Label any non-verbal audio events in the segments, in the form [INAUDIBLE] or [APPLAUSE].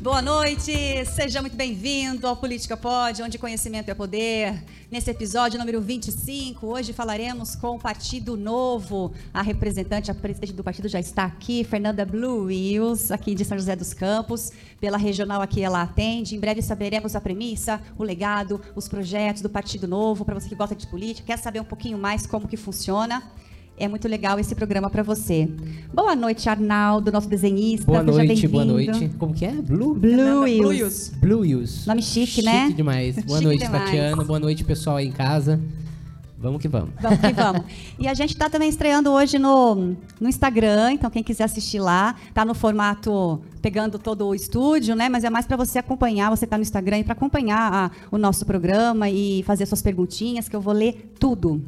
Boa noite, seja muito bem-vindo ao Política Pod, onde conhecimento é poder. Nesse episódio número 25, hoje falaremos com o Partido Novo. A representante, a presidente do partido já está aqui, Fernanda Blue Wills, aqui de São José dos Campos. Pela regional aqui ela atende. Em breve saberemos a premissa, o legado, os projetos do Partido Novo. Para você que gosta de política, quer saber um pouquinho mais como que funciona. É muito legal esse programa para você. Boa noite, Arnaldo, nosso desenhista. Boa Seja noite, boa noite. Como que é? Blue? Blue Blue Wills. Wills. Blue Wills. Nome chique, chique né? demais. Boa Chique noite, demais. Tatiana. Boa noite, pessoal aí em casa. Vamos que vamos. Vamos que vamos. E a gente está também estreando hoje no, no Instagram, então quem quiser assistir lá, tá no formato pegando todo o estúdio, né? Mas é mais para você acompanhar, você tá no Instagram e para acompanhar a- o nosso programa e fazer suas perguntinhas, que eu vou ler tudo.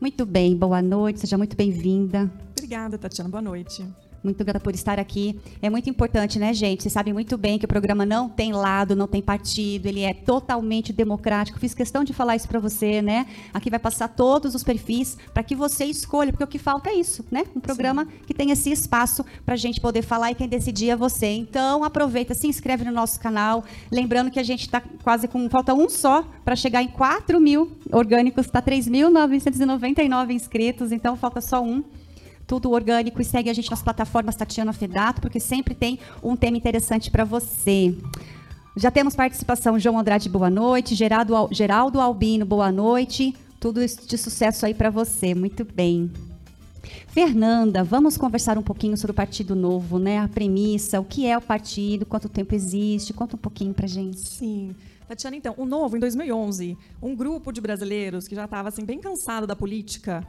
Muito bem, boa noite, seja muito bem-vinda. Obrigada, Tatiana. Boa noite. Muito grata por estar aqui. É muito importante, né, gente? Vocês sabem muito bem que o programa não tem lado, não tem partido, ele é totalmente democrático. Fiz questão de falar isso para você, né? Aqui vai passar todos os perfis para que você escolha, porque o que falta é isso, né? Um programa que tem esse espaço para a gente poder falar e quem decidir é você. Então, aproveita, se inscreve no nosso canal. Lembrando que a gente está quase com. Falta um só para chegar em 4 mil orgânicos, está 3.999 inscritos, então falta só um tudo orgânico e segue a gente nas plataformas Tatiana Fedato, porque sempre tem um tema interessante para você. Já temos participação João Andrade, boa noite, Geraldo, Al- Geraldo Albino, boa noite. Tudo de sucesso aí para você, muito bem. Fernanda, vamos conversar um pouquinho sobre o Partido Novo, né? A premissa, o que é o partido, quanto tempo existe, conta um pouquinho pra gente. Sim. Tatiana, então, o Novo, em 2011, um grupo de brasileiros que já estava assim, bem cansado da política,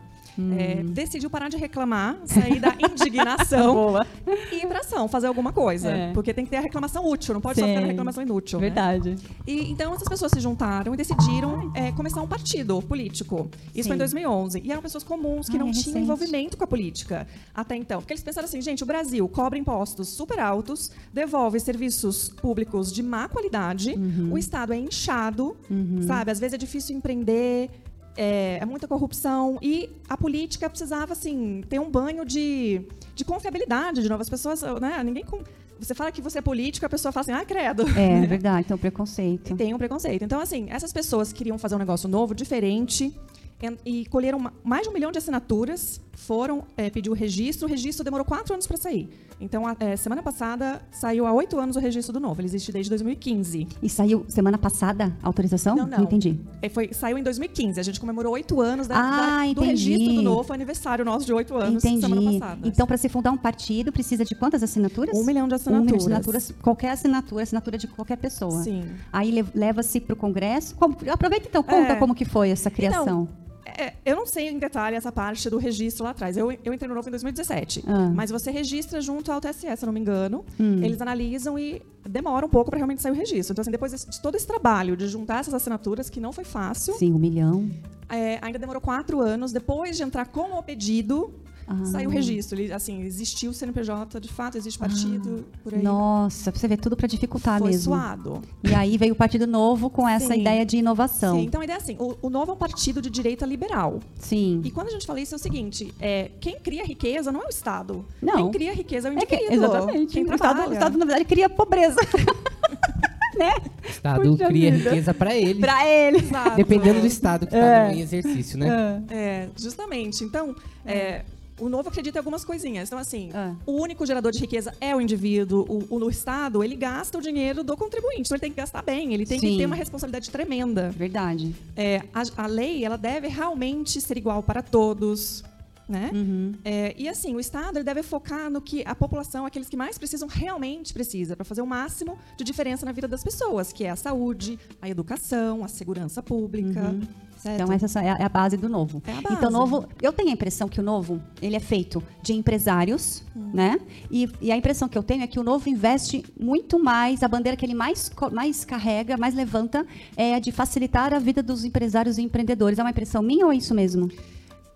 é, decidiu parar de reclamar, sair da indignação [LAUGHS] e ir para ação, fazer alguma coisa. É. Porque tem que ter a reclamação útil, não pode só ficar na Sim. reclamação inútil. né? Verdade. E, então, essas pessoas se juntaram e decidiram é, começar um partido político. Isso Sim. foi em 2011. E eram pessoas comuns que Ah, não é tinham envolvimento com a política até então. Porque eles pensaram assim, gente, o Brasil cobra impostos super altos, devolve serviços públicos de má qualidade, Uhum. o Estado é inchado, sabe? Às vezes é difícil empreender, é, é muita corrupção. E a política precisava, assim, ter um banho de, de confiabilidade de novo. As pessoas, né? Ninguém... com- Você fala que você é político, a pessoa fala assim, ah, credo. É, [LAUGHS] verdade, então preconceito. E tem um preconceito. Então, assim, essas pessoas queriam fazer um negócio novo, diferente, en- e colheram ma- mais de um milhão de assinaturas, foram é, pedir o registro. O registro demorou quatro anos para sair. Então, a, é, semana passada, saiu há oito anos o registro do novo. Ele existe desde 2015. E saiu semana passada a autorização? Não, não. entendi. É, foi, saiu em 2015. A gente comemorou oito anos da- Ah, da- do registro do novo. Foi aniversário nosso de oito anos, Entendi. semana passada. Então, para se fundar um partido, precisa de quantas assinaturas? Um milhão de Um milhão assinaturas. de assinaturas. Qualquer assinatura, assinatura de qualquer pessoa. Sim. Aí le- leva-se para o Congresso. Como- aproveita então, conta É. como que foi essa criação. É, eu não sei em detalhe essa parte do registro lá atrás. Eu, eu entrei no novo em 2017. Ah. Mas você registra junto ao TSE, se eu não me engano. Hum. Eles analisam e demora um pouco para realmente sair o registro. Então, assim, depois de todo esse trabalho de juntar essas assinaturas, que não foi fácil, Sim, um milhão. é, ainda demorou quatro anos. Depois de entrar com o pedido, Ah. saiu o registro. Ele, assim, existiu o CNPJ, de fato, existe partido, por aí. Nossa, pra você ver tudo para dificultar foi mesmo. suado. E aí veio o Partido Novo com essa Sim. ideia de inovação. Sim, então a ideia é assim: o, o novo é um partido de direita liberal. Sim. E quando a gente fala isso, é o seguinte: é, quem cria riqueza não é o Estado. Não. Quem cria riqueza é o É que- indivíduo. exatamente. Quem o, Estado, trabalha. o Estado, na verdade, cria pobreza. [LAUGHS] né? O Estado Puxa cria vida. riqueza para ele. Para ele. Exato. Dependendo do Estado que está É. em exercício, né? É, justamente. Então, é, o novo acredita em algumas coisinhas. Então, assim, Ah. o único gerador de riqueza é o indivíduo. O, o, Estado, ele gasta o dinheiro do contribuinte. Então, ele tem que gastar bem. Ele tem Sim. que ter uma responsabilidade tremenda. Verdade. É, a, a lei, ela deve realmente ser igual para todos. Né? Uhum. É, e assim, o Estado ele deve focar no que a população, aqueles que mais precisam, realmente precisa, para fazer o máximo de diferença na vida das pessoas, que é a saúde, a educação, a segurança pública. Certo? Então essa é a é a base do novo. É a base. Então o novo, eu tenho a impressão que o novo ele é feito de empresários, Hum. né? E, e a impressão que eu tenho é que o novo investe muito mais, a bandeira que ele mais mais carrega, mais levanta é a de facilitar a vida dos empresários e empreendedores. É uma impressão minha ou é isso mesmo?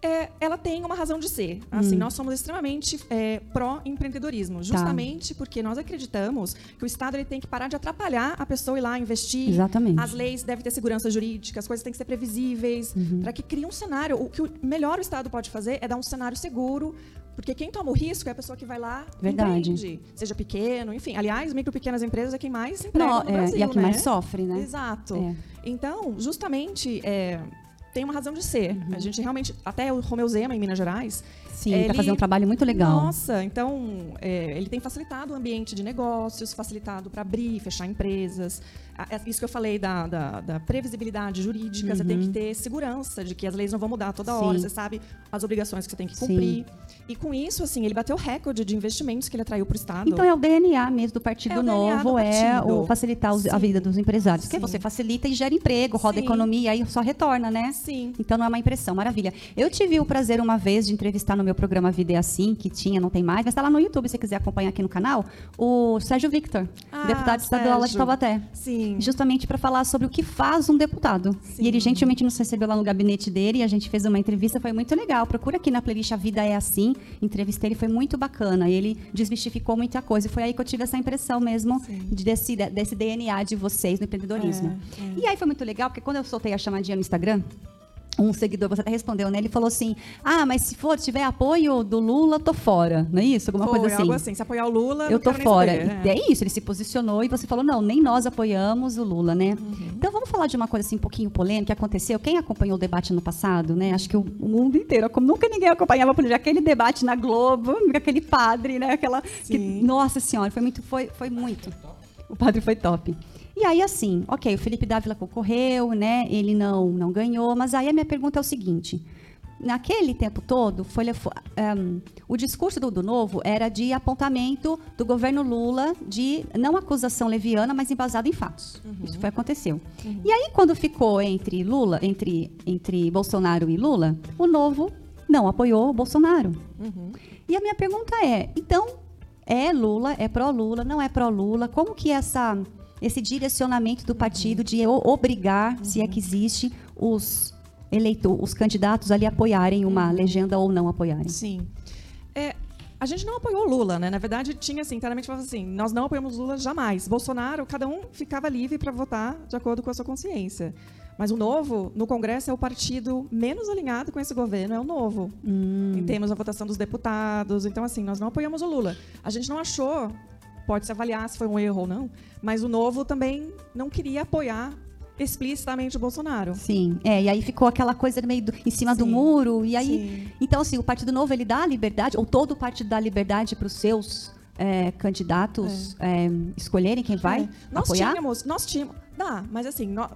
É, ela tem uma razão de ser. Hum. Assim, nós somos extremamente é, pró-empreendedorismo, Tá. justamente porque nós acreditamos que o Estado ele tem que parar de atrapalhar a pessoa ir lá investir. Exatamente. As leis devem ter segurança jurídica, as coisas têm que ser previsíveis, Uhum. para que crie um cenário. O que o melhor o Estado pode fazer é dar um cenário seguro Porque quem toma o risco é a pessoa que vai lá e Verdade. empreende, seja pequeno, enfim. Aliás, micro pequenas empresas é quem mais emprega Não, no é, Brasil, e a que né? mais sofre, né? Exato. É. Então, justamente, é, tem uma razão de ser. Uhum. A gente realmente, até o Romeu Zema, em Minas Gerais, Sim, ele- tá fazendo um trabalho muito legal. nossa, então é, ele tem facilitado o ambiente de negócios, facilitado para abrir, fechar empresas. É Isso que eu falei da, da- da previsibilidade jurídica, você tem que ter segurança de que as leis não vão mudar toda hora, Uhum. Sim. você sabe as obrigações que você tem que Sim. E com isso, assim, ele bateu recorde de investimentos que ele atraiu para o Estado. Então é o DNA mesmo do Partido É o DNA do Novo, é o facilitar os- a vida dos empresários. Porque você facilita e gera emprego, roda a Sim. economia, aí só retorna, né? Sim. Então não é uma impressão, maravilha. Eu tive o prazer uma vez de entrevistar no meu programa Vida é Assim, que tinha, não tem mais, mas está lá no YouTube, se você quiser acompanhar aqui no canal, o Sérgio Victor, Ah, deputado estadual de. Taubaté. Sim. Justamente para falar sobre o que faz um deputado. Sim. E ele gentilmente nos recebeu lá no gabinete dele e a gente fez uma entrevista, foi muito legal. Procura aqui na playlist A Vida é Assim. Entrevistei ele, foi muito bacana. Ele desmistificou muita coisa. E foi aí que eu tive essa impressão mesmo de- desse, desse DNA de vocês no empreendedorismo. É, é. E aí foi muito legal, porque quando eu soltei a chamadinha no Instagram, um seguidor, você até respondeu, né? Ele falou assim: Ah, mas se for, tiver apoio do Lula, tô fora. Não é isso? Alguma Foi coisa assim. algo assim. Se apoiar o Lula, Eu tô fora. saber, é. é isso, ele se posicionou e você falou, não, nem nós apoiamos o Lula, né? Uhum. Então vamos falar de uma coisa assim um pouquinho polêmica que aconteceu. Quem acompanhou o debate no passado, né? Acho que o, mundo inteiro, como nunca ninguém acompanhava política, aquele debate na Globo, [LAUGHS] aquele padre, né? Aquela. que- nossa senhora, foi muito, foi, foi muito. O padre foi top. E aí, assim, ok, o Felipe Dávila concorreu, né? Ele não, não ganhou, mas aí a minha pergunta é o seguinte. Naquele tempo todo, foi, ehm, o discurso do, do Novo era de apontamento do governo Lula de não acusação leviana, mas embasado em fatos. Isso foi aconteceu. E aí, quando ficou entre Lula, entre, entre Bolsonaro e Lula, o Novo não apoiou o Bolsonaro. E a minha pergunta é, então, é Lula, é pró-Lula, não é pró-Lula? Como que essa, esse direcionamento do partido de obrigar, se é que existe, os eleitores, os candidatos ali a apoiarem uma legenda ou não apoiarem? Sim. É, a gente não apoiou o Lula, né? Na verdade, tinha assim, claramente falava assim, nós não apoiamos Lula jamais. Bolsonaro, cada um ficava livre para votar de acordo com a sua consciência. Mas o Novo, no Congresso, é o partido menos alinhado com esse governo, é o Novo. Em termos da votação dos deputados. Então, assim, nós não apoiamos o Lula. A gente não achou, pode-se avaliar se foi um erro ou não, mas o Novo também não queria apoiar explicitamente o Bolsonaro. Sim, é, e aí ficou aquela coisa meio do- em cima do Sim, muro, e aí, sim. então assim, o Partido Novo, ele dá a liberdade, ou todo o partido dá liberdade para os seus é, candidatos é, escolherem quem vai É. Nós apoiar? tínhamos, nós tínhamos, dá, mas assim, nó-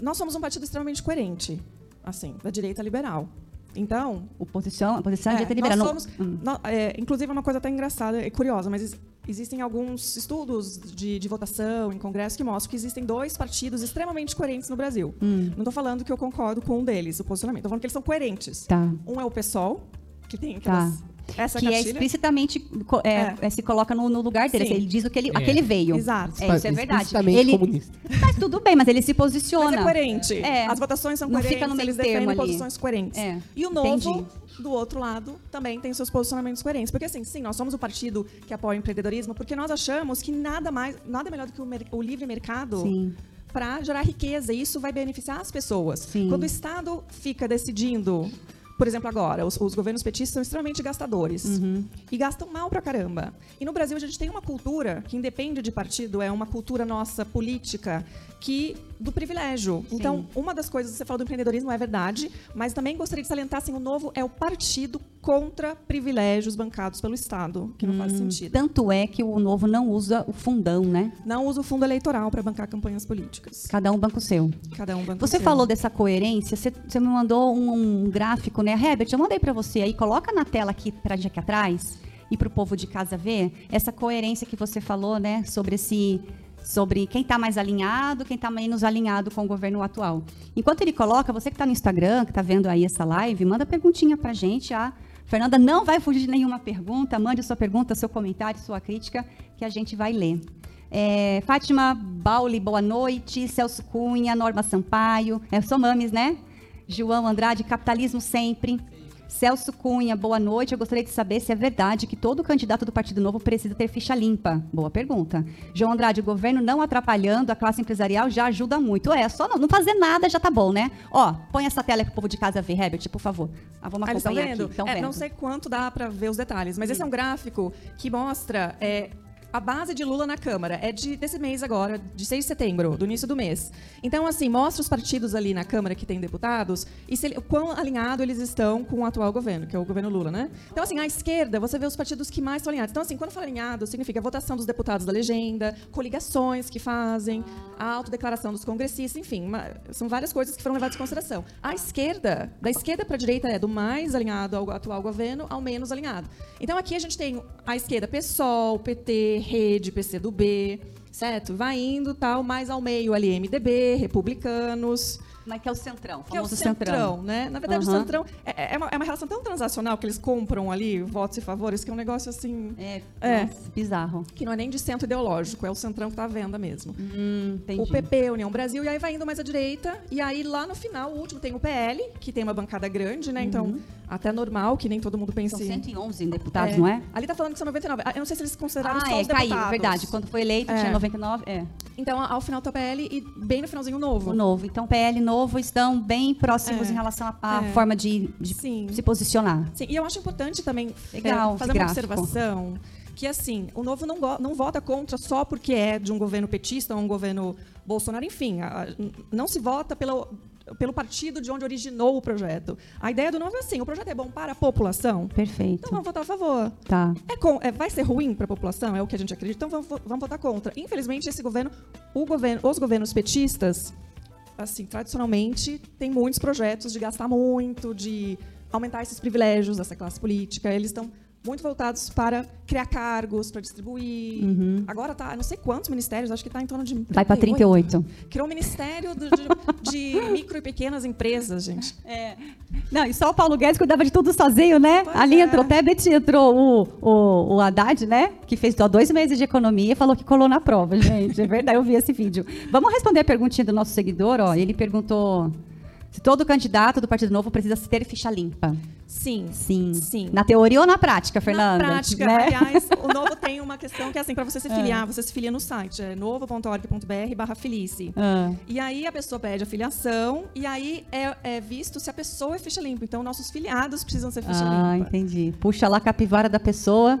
nós, somos um partido extremamente coerente, assim, da direita liberal. Então, Oposição, a posição é, é, direita nós liberal. somos, Hum. é, inclusive é uma coisa até engraçada e curiosa, mas existem alguns estudos de, de votação em congresso que mostram que existem dois partidos extremamente coerentes no Brasil. Hum. Não estou falando que eu concordo com um deles, o posicionamento. Estou falando que eles são coerentes. Tá. Um é o PSOL, que tem aquelas, essa que é cartilha. explicitamente co- é, É. é, se coloca no, no lugar dele. Ele diz o que ele, É. a que ele veio. Exato. É, isso é verdade. Explicitamente Ele, comunista. mas tudo bem, mas ele se posiciona. Mas é coerente. É. As votações são Não coerentes, fica no meio eles termo defendem ali. posições coerentes. É, E o novo, entendi. do outro lado, também tem seus posicionamentos coerentes. Porque assim, sim, nós somos o partido que apoia o empreendedorismo, porque nós achamos que nada mais, nada melhor do que o, mer- o livre mercado Sim. para gerar riqueza. E isso vai beneficiar as pessoas. Sim. Quando o Estado fica decidindo. Por exemplo, agora, os, os governos petistas são extremamente gastadores. Uhum. E gastam mal pra caramba. E no Brasil a gente tem uma cultura que independe de partido, é uma cultura nossa política que do privilégio. Então, uma das coisas que você falou do empreendedorismo é verdade, mas também gostaria de salientar assim, o novo é o partido contra privilégios bancados pelo Estado, que não faz Hum. sentido. Tanto é que o novo não usa o fundão, né? Não usa o fundo eleitoral para bancar campanhas políticas. Cada um banco seu. Cada um banca o Você seu. falou dessa coerência, você, você me mandou um, um gráfico, né? Herbert, eu mandei para você aí, coloca na tela aqui pra gente aqui atrás e para o povo de casa ver essa coerência que você falou, né? Sobre esse sobre quem está mais alinhado, quem está menos alinhado com o governo atual. Enquanto ele coloca, você que está no Instagram, que está vendo aí essa live, manda perguntinha para gente. A Fernanda não vai fugir de nenhuma pergunta. Mande sua pergunta, seu comentário, sua crítica, que a gente vai ler. É, Fátima Bauli, boa noite. Celso Cunha, Norma Sampaio. É, sou Mames, né? João Andrade, capitalismo sempre. Celso Cunha, boa noite. Eu gostaria de saber se é verdade que todo candidato do Partido Novo precisa ter ficha limpa. Boa pergunta. João Andrade, o governo não atrapalhando a classe empresarial já ajuda muito. É, só não, não fazer nada já tá bom, né? Ó, põe essa tela para o povo de casa ver, Herbert, por favor. Ah, vamos Ah, acompanhar vendo? aqui. Tão É, vendo. Não sei quanto dá para ver os detalhes, mas esse é um gráfico que mostra é, a base de Lula na Câmara. É de, desse mês agora, de 6 de setembro, do início do mês. Então, assim, mostra os partidos ali na Câmara que tem deputados e se, quão alinhado eles estão com o atual governo, que é o governo Lula, né? Então, assim, à esquerda, você vê os partidos que mais estão alinhados. Então, assim, quando fala alinhado, significa a votação dos deputados da legenda, coligações que fazem, a autodeclaração dos congressistas, enfim, uma- são várias coisas que foram levadas em consideração. À esquerda, da esquerda para a direita é do mais alinhado ao atual governo ao menos alinhado. Então aqui a gente tem à esquerda PSOL, PT, Rede, PCdoB, certo? Vai indo tal, mais ao meio ali MDB, republicanos, Mas que é o centrão, que é o famoso centrão, né? Na verdade, Aham. o centrão é, é uma, é uma relação tão transacional que eles compram ali votos e favores que é um negócio assim É, É. bizarro. que não é nem de centro ideológico, é o centrão que está à venda mesmo. Hum. O PP, União Brasil, e aí vai indo mais à direita. E aí lá no final, o último tem o PL, que tem uma bancada grande, né? Então, até normal que nem todo mundo pense. São 111 deputados, É. não é? Ali tá falando que são 99. Ah, Eu não sei se eles consideraram Ah, só é, os caiu, deputados. verdade. Quando foi eleito, É. tinha 99. É, Então, ao final tá o PL e bem no finalzinho o novo. o novo. Então, PL novo estão bem próximos É. em relação à É. forma de, de se posicionar. Sim, e eu acho importante também Legal, é, fazer esse uma gráfico. observação que, assim, o Novo não, não vota contra só porque é de um governo petista ou um governo Bolsonaro. Enfim, a- a- não se vota pelo, pelo partido de onde originou o projeto. A ideia do Novo é assim, o projeto é bom para a população, Perfeito. então vamos votar a favor. Tá. É com- é- vai ser ruim para a população, é o que a gente acredita, então vamos, vamos votar contra. Infelizmente, esse governo, o governo, os governos petistas, assim, tradicionalmente, tem muitos projetos de gastar muito, de aumentar esses privilégios dessa classe política. Eles estão muito voltados para criar cargos, para distribuir. Agora tá, não sei quantos ministérios, acho que está em torno de Uhum. Vai para 38. 38. Criou o Ministério do- de, de [LAUGHS] micro e pequenas empresas, gente. Não, e só o Paulo Guedes cuidava de tudo sozinho, né? Pois Ali é. entrou, até entrou o, o, o Haddad, né? Que fez só dois meses de economia e falou que colou na prova, gente. É verdade, eu vi esse vídeo. Vamos responder a perguntinha do nosso seguidor, ó. Ele perguntou se todo candidato do Partido Novo precisa ter ficha limpa. Sim. Sim. Sim. Na teoria ou na prática, Fernanda? Na prática, Né? aliás, o [LAUGHS] Novo tem uma questão que é assim, para você se filiar, você se filia no site, é novo.org.br barra filice. Ah, E aí a pessoa pede a filiação e aí é, é visto se a pessoa é ficha limpa. Então, nossos filiados precisam ser ficha ah, limpa. entendi. Puxa lá a capivara da pessoa.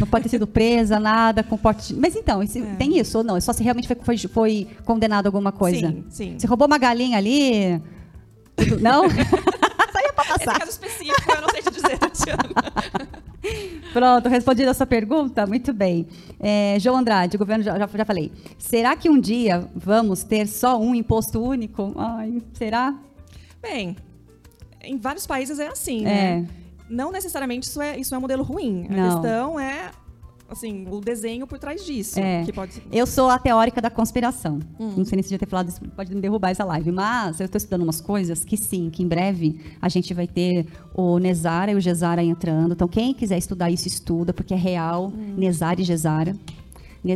Não pode ter sido presa, nada, com porte. Mas então, esse- É. tem isso ou não? É só se realmente foi, foi, foi condenado a alguma coisa. Sim, sim. Se roubou uma galinha ali. [LAUGHS] Não? [LAUGHS] Só ia pra Esse passar. caso específico, eu não sei te dizer, [LAUGHS] Tatiana. Pronto, respondido a sua pergunta? Muito bem. É, João Andrade, o governo, já, já, já falei. Será que um dia vamos ter só um imposto único? Ai, será? Bem, em vários países é assim, É. né? Não necessariamente isso é, isso é um modelo ruim. A Não. questão é, assim, o desenho por trás disso. É. Que pode. Eu sou a teórica da conspiração. Hum. Não sei nem se já ter falado isso, pode me derrubar essa live. Mas eu estou estudando umas coisas que sim, que em breve a gente vai ter o Nesara e o Gesara entrando. Então, quem quiser estudar isso, estuda, porque é real. Hum. Nesara e Gesara.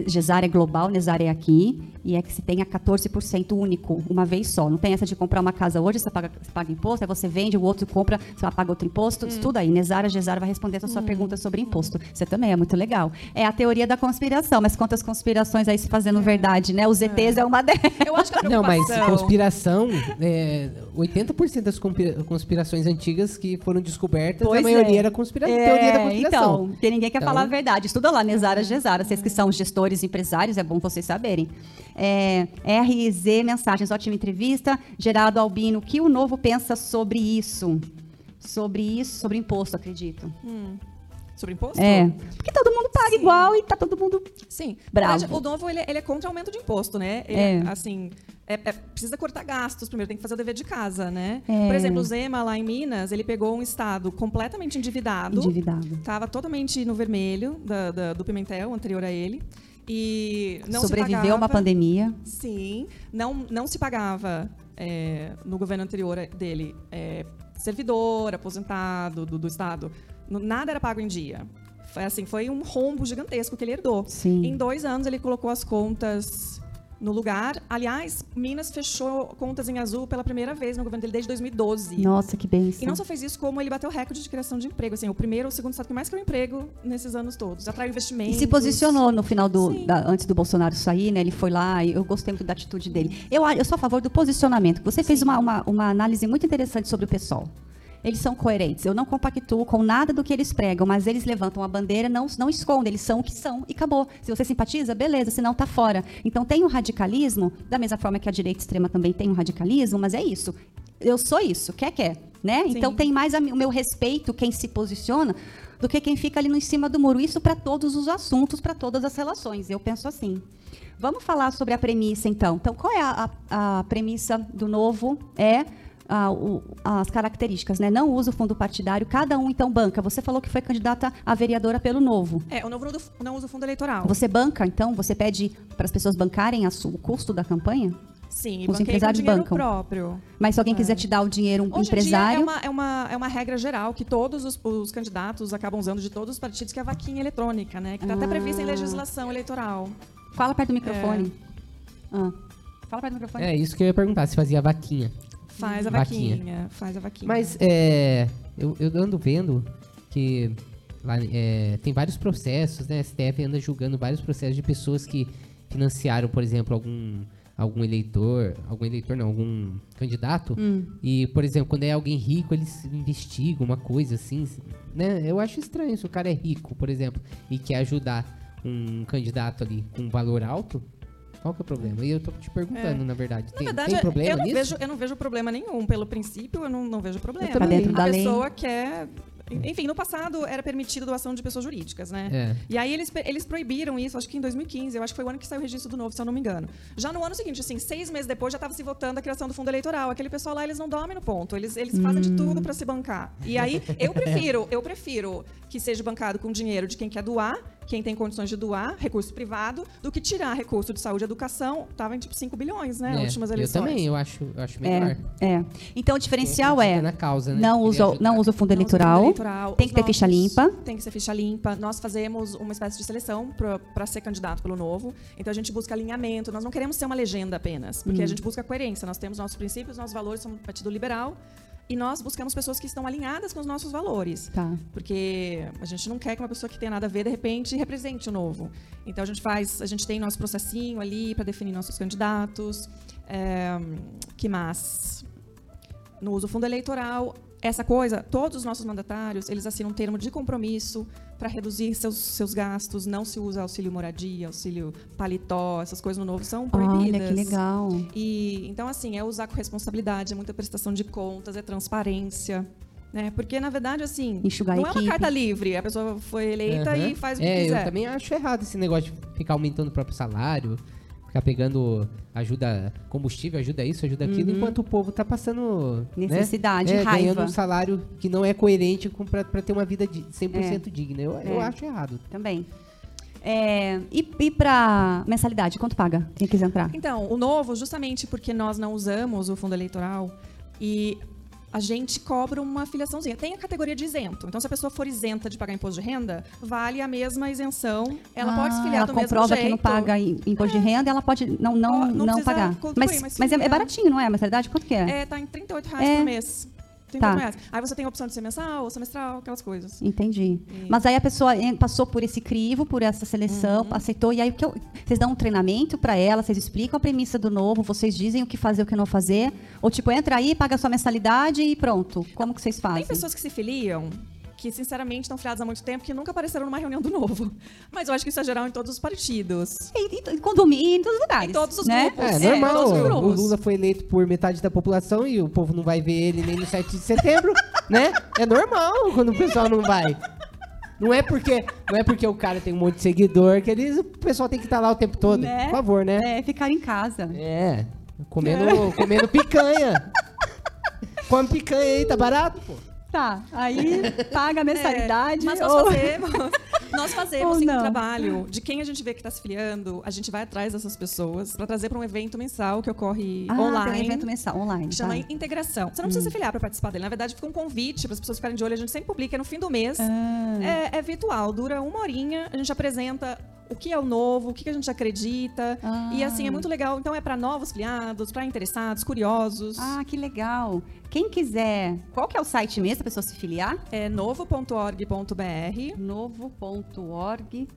Gesara é global, Nesara é aqui. E é que se tenha 14% único, uma vez só. Não tem essa de comprar uma casa hoje, você paga, você paga imposto, aí você vende, o outro compra, você paga outro imposto. Estuda aí. Nesara, Gesara vai responder essa sua pergunta sobre imposto. Você também é muito legal. É a teoria da conspiração, mas quantas conspirações aí se fazendo verdade, né? Os ETs é, uma delas. [LAUGHS] Eu acho que a Não, mas conspiração, é, 80% das conspira- conspirações antigas que foram descobertas, Pois a maioria é. era conspira É, teoria da conspiração. Então, porque ninguém quer Então- falar a verdade. Estuda lá, Nesara Gesara. Vocês que são gestores, empresários, é bom vocês saberem. É, RZ Mensagens, ótima entrevista. Gerardo Albino, o que o novo pensa sobre isso? Sobre isso, sobre imposto, acredito. Sobre imposto? É. Porque todo mundo paga Sim. igual e tá todo mundo. Sim. Bravo. Verdade, o novo ele, ele é contra aumento de imposto, né? Ele, É. Assim, é- é- precisa cortar gastos primeiro, tem que fazer o dever de casa, né? É. Por exemplo, o Zema lá em Minas, ele pegou um estado completamente endividado, Endividado. estava totalmente no vermelho da- da- do Pimentel, anterior a ele. E não Sobreviveu se a uma pagava, pandemia. Sim, não, não se pagava é, no governo anterior dele é, servidor, aposentado do, do Estado. Nada era pago em dia. Foi, assim, foi um rombo gigantesco que ele herdou. Sim. Em dois anos, ele colocou as contas no lugar. Aliás, Minas fechou contas em azul pela primeira vez no governo dele desde 2012. Nossa, que bênção. E não só fez isso, como ele bateu o recorde de criação de emprego. Assim, o primeiro ou o segundo estado que mais criou emprego nesses anos todos. Atraiu investimentos. E se posicionou no final do. Sim. da- antes do Bolsonaro sair, né? Ele foi lá e eu gostei muito da atitude dele. Eu, eu sou a favor do posicionamento. Você fez uma, uma, uma análise muito interessante sobre o pessoal. Eles são coerentes. Eu não compactuo com nada do que eles pregam, mas eles levantam a bandeira, não, não escondem, eles são o que são e acabou. Se você simpatiza, beleza, senão tá fora. Então tem um radicalismo, da mesma forma que a direita extrema também tem um radicalismo, mas é isso. Eu sou isso, quer, quer. Né? Então tem mais a o meu respeito quem se posiciona do que quem fica ali no em cima do muro. Isso para todos os assuntos, para todas as relações. Eu penso assim. Vamos falar sobre a premissa, então. Então, qual é a, a- a premissa do novo? É ah, o- as características, né? Não usa o fundo partidário, cada um, então, banca. Você falou que foi candidata a vereadora pelo novo. É, o novo não, usa o fundo eleitoral. Você banca, então? Você pede para as pessoas bancarem a o custo da campanha? Sim, e Os com empresários dinheiro bancam. próprio. Mas se alguém quiser te dar o dinheiro, um Hoje empresário. em dia é uma, é, uma, é uma regra geral que todos os, os candidatos acabam usando de todos os partidos, que é a vaquinha eletrônica, né? Que está até prevista em Ah. legislação eleitoral. Fala perto do microfone. Ah. Fala perto do microfone. É isso que eu ia perguntar, se fazia vaquinha. Faz a Vaquinha. vaquinha. Faz a vaquinha. Mas é, eu, eu ando vendo que lá, é, tem vários processos, né? A STF anda julgando vários processos de pessoas que financiaram, por exemplo, algum, algum eleitor, algum eleitor não, algum candidato. Hum. E, por exemplo, quando é alguém rico, eles investigam uma coisa assim, né? Eu acho estranho se o cara é rico, por exemplo, e quer ajudar um candidato ali com um valor alto. Qual que é o problema? E eu tô te perguntando, na verdade. Na Tem, verdade, tem problema eu, não nisso? vejo, eu não vejo problema nenhum. Pelo princípio, eu não, não vejo problema. Tá dentro da a lei. pessoa quer. Enfim, no passado era permitido doação de pessoas jurídicas, né? É. E aí eles, eles proibiram isso, acho que em 2015, eu acho que foi o ano que saiu o registro do novo, se eu não me engano. Já no ano seguinte, assim, seis meses depois, já estava se votando a criação do fundo eleitoral. Aquele pessoal lá, eles não dormem no ponto, eles, eles fazem de tudo para se bancar. E aí, eu [LAUGHS] prefiro, eu prefiro que seja bancado com dinheiro de quem quer doar, quem tem condições de doar, recurso privado, do que tirar recurso de saúde e educação. Tava em tipo 5 bilhões, né? É, Nas últimas eu eleições. também, eu acho, eu acho melhor. É, é. Então o diferencial é na causa, né? não usa, não usa o fundo eleitoral. fundo eleitoral, Tem os que ter ficha limpa. Tem que ser ficha limpa. Nós fazemos uma espécie de seleção para ser candidato pelo novo. Então a gente busca alinhamento. Nós não queremos ser uma legenda apenas, porque a gente busca coerência. Nós temos nossos princípios, nossos valores, somos um partido liberal. E nós buscamos pessoas que estão alinhadas com os nossos valores. Tá. Porque a gente não quer que uma pessoa que tenha nada a ver, de repente, represente o novo. Então a gente faz, a gente tem nosso processinho ali para definir nossos candidatos. É, que mais? No uso do fundo eleitoral, essa coisa, todos os nossos mandatários, eles assinam um termo de compromisso para reduzir seus, seus gastos, não se usa auxílio moradia, auxílio paletó, essas coisas no novo são proibidas. Olha que legal. E então assim, é usar com responsabilidade, é muita prestação de contas, é transparência, né? Porque na verdade assim, Enxugar não é uma equipe. carta livre, a pessoa foi eleita Aham. e faz o que é, quiser. eu também acho errado esse negócio de ficar aumentando o próprio salário, ficar pegando ajuda combustível, ajuda isso, ajuda aquilo, enquanto o povo tá passando né? Necessidade, é, raiva. ganhando um salário que não é coerente pra ter uma vida de 100% digna. Eu, eu É. acho errado. Também. É, e e para mensalidade, quanto paga? Quem quiser entrar? Então, o novo, justamente porque nós não usamos o fundo eleitoral e a gente cobra uma filiaçãozinha. Tem a categoria de isento. Então, se a pessoa for isenta de pagar imposto de renda, vale a mesma isenção. Ela pode se Ah, filiar do mesmo comprova jeito. que não paga im- imposto de renda, ela pode não, não, não não, pagar. Mas, mas mas é, é baratinho, não é? A mensalidade, quanto que é? É, tá em 38 reais É. por mês. R$ 38 Tá. Aí você tem a opção de ser mensal, semestral, aquelas coisas. Entendi. E- Mas aí a pessoa passou por esse crivo, por essa seleção, Uhum. aceitou, e aí o que eu- vocês dão um treinamento para ela, vocês explicam a premissa do novo, vocês dizem o que fazer, o que não fazer, ou tipo, entra aí, paga a sua mensalidade e pronto. Como que vocês fazem? Tem pessoas que se filiam que, sinceramente, estão filiadas há muito tempo que nunca apareceram numa reunião do novo. [LAUGHS] Mas eu acho que isso é geral em todos os partidos. Em, em, em condomínio, em todos os lugares. Em todos os né? grupos. É, É, normal. todos os o. Lula foi eleito por metade da população e o povo não vai ver ele nem no 7 de setembro, [LAUGHS] né? É normal quando o pessoal não vai. Não é porque, não é porque o cara tem um monte de seguidor que eles, o pessoal tem que estar lá o tempo todo. Né? Por favor, né? É, ficar em casa. É. Comendo, comendo picanha. [LAUGHS] Come picanha aí, tá barato, pô. Tá, aí paga a [LAUGHS] mensalidade. É, mas nós ou- fazemos, nós [LAUGHS] fazemos sim, um trabalho de quem a gente vê que está se filiando, a gente vai atrás dessas pessoas para trazer para um evento mensal que ocorre Ah, tem um online. evento mensal, online. que chama tá. integração. Você não precisa se filiar para participar dele. Na verdade, fica um convite para as pessoas ficarem de olho. A gente sempre publica no fim do mês. Ah. É, é virtual, dura uma horinha. A gente apresenta o que é o novo, o que a gente acredita. Ah. E assim, é muito legal. Então é para novos filiados, para interessados, curiosos. Ah, que legal. Quem quiser, qual que é o site mesmo para a pessoa se filiar? É novo.org.br. Novo.org.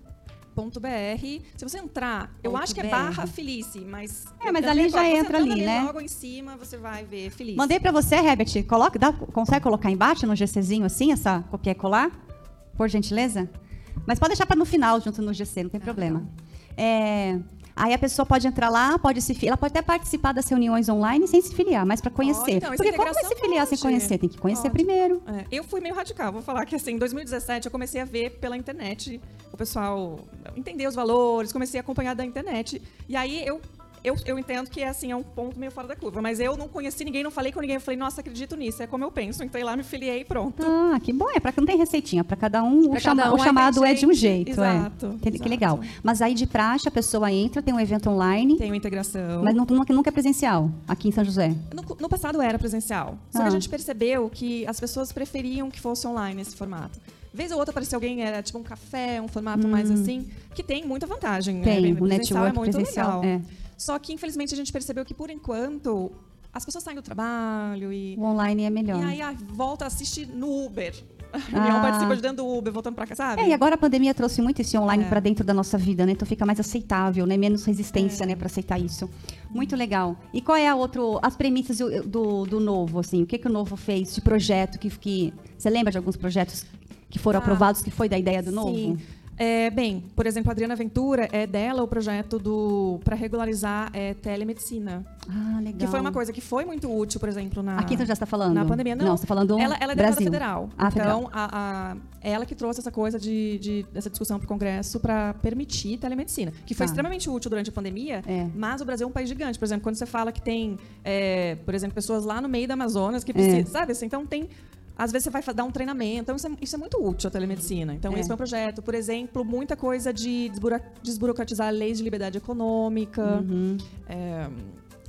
.br. Se você entrar, eu Ponto acho que é BR. barra Felice, mas É, mas ali já entra entrando ali, né? Logo em cima você vai ver Felice. Mandei para você, Herbert. Coloca, dá, consegue colocar embaixo no GCzinho assim, essa copiar e colar? Por gentileza? Mas pode deixar para no final, junto no GC, não tem problema. É, aí a pessoa pode entrar lá, pode se ela pode até participar das reuniões online sem se filiar, mas para conhecer. então, Porque como vai se integração filiar sem pode. conhecer? Tem que conhecer Pode. primeiro. É, eu fui meio radical, vou falar que assim, em 2017 eu comecei a ver pela internet o pessoal entender os valores, comecei a acompanhar da internet. E aí eu, eu, eu entendo que assim, é um ponto meio fora da curva, mas eu não conheci ninguém, não falei com ninguém, eu falei, nossa, acredito nisso, é como eu penso. Então lá me filiei e pronto. Ah, que bom. É para que não tem receitinha. Para cada um, o, Pra chama- cada o um, aí chamado tem é de um jeito. Exato, é. Que, que exato. legal. Mas aí de praxe a pessoa entra, tem um evento online, Tenho integração. mas não- nunca, é presencial aqui em São José. No, no passado era presencial. Só que Ah. a gente percebeu que as pessoas preferiam que fosse online esse formato. Vez ou outra aparecia alguém, era tipo um café, um formato mais assim, que tem muita vantagem. né? Hum. Tem, Bem, o presencial network é muito presencial. legal. É. Só que, infelizmente, a gente percebeu que, por enquanto, as pessoas saem do trabalho e, O online é melhor. e aí ah, volta a assistir no Uber. A reunião Ah. participa de dentro do Uber, voltando pra cá, sabe? É, e agora a pandemia trouxe muito esse online É. para dentro da nossa vida, né? Então fica mais aceitável, né? Menos resistência, É. né, para aceitar isso. Muito legal. E qual é a outro, as premissas do, do, do novo, assim? O que que o novo fez de projeto que, que você lembra de alguns projetos que foram Ah, aprovados que foi da ideia do novo? É, bem, por exemplo, a Adriana Ventura é dela o projeto do para regularizar é, telemedicina. Ah, legal. Que foi uma coisa que foi muito útil, por exemplo, na. Aqui então já está falando? Na pandemia, não. Não, está falando ela, ela é deputada Brasil. federal. Ah, federal. então, a, a- ela que trouxe essa coisa de, de- dessa discussão para o Congresso para permitir telemedicina, que foi Tá. extremamente útil durante a pandemia, É. mas o Brasil é um país gigante. Por exemplo, quando você fala que tem, é, por exemplo, pessoas lá no meio da Amazonas que precisam, É. sabe? Assim, então tem. Às vezes você vai dar um treinamento, então isso é, isso é muito útil a telemedicina. Então, É. esse foi um projeto. Por exemplo, muita coisa de desburocratizar leis de liberdade econômica. Uhum. É,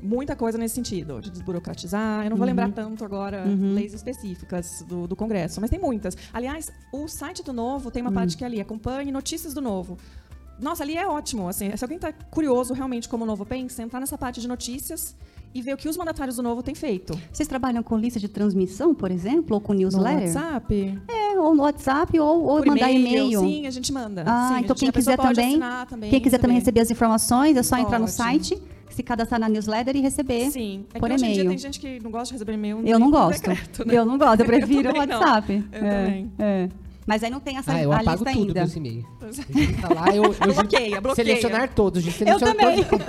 muita coisa nesse sentido, de desburocratizar. Eu não vou Uhum. lembrar tanto agora leis específicas do, do Congresso, mas tem muitas. Aliás, o site do Novo tem uma Hum. parte que é ali, acompanhe notícias do Novo. Nossa, ali é ótimo. Assim, se alguém está curioso realmente como o Novo pensa, entrar nessa parte de notícias e ver o que os mandatários do Novo têm feito. Vocês trabalham com lista de transmissão, por exemplo, ou com No newsletter? WhatsApp, É, ou no WhatsApp, ou, ou por mandar e-mail. Sim, a gente manda. Ah, Sim, então quem quiser pode também, também, quem quiser também receber as informações, é só entrar no Pode. site, se cadastrar na newsletter e receber Sim. É por que hoje em dia e-mail. tem gente que não gosta de receber e-mail. Eu não gosto. decreto, né? Eu não gosto, eu [LAUGHS] prefiro o também não. WhatsApp. Eu é, também. é. Mas aí não tem essa Ah, eu a apago lista tudo ainda. dos e-mails. [LAUGHS] Tá lá, eu, eu Bloqueia, bloqueia. Selecionar todos. de Eu selecionar também. todos.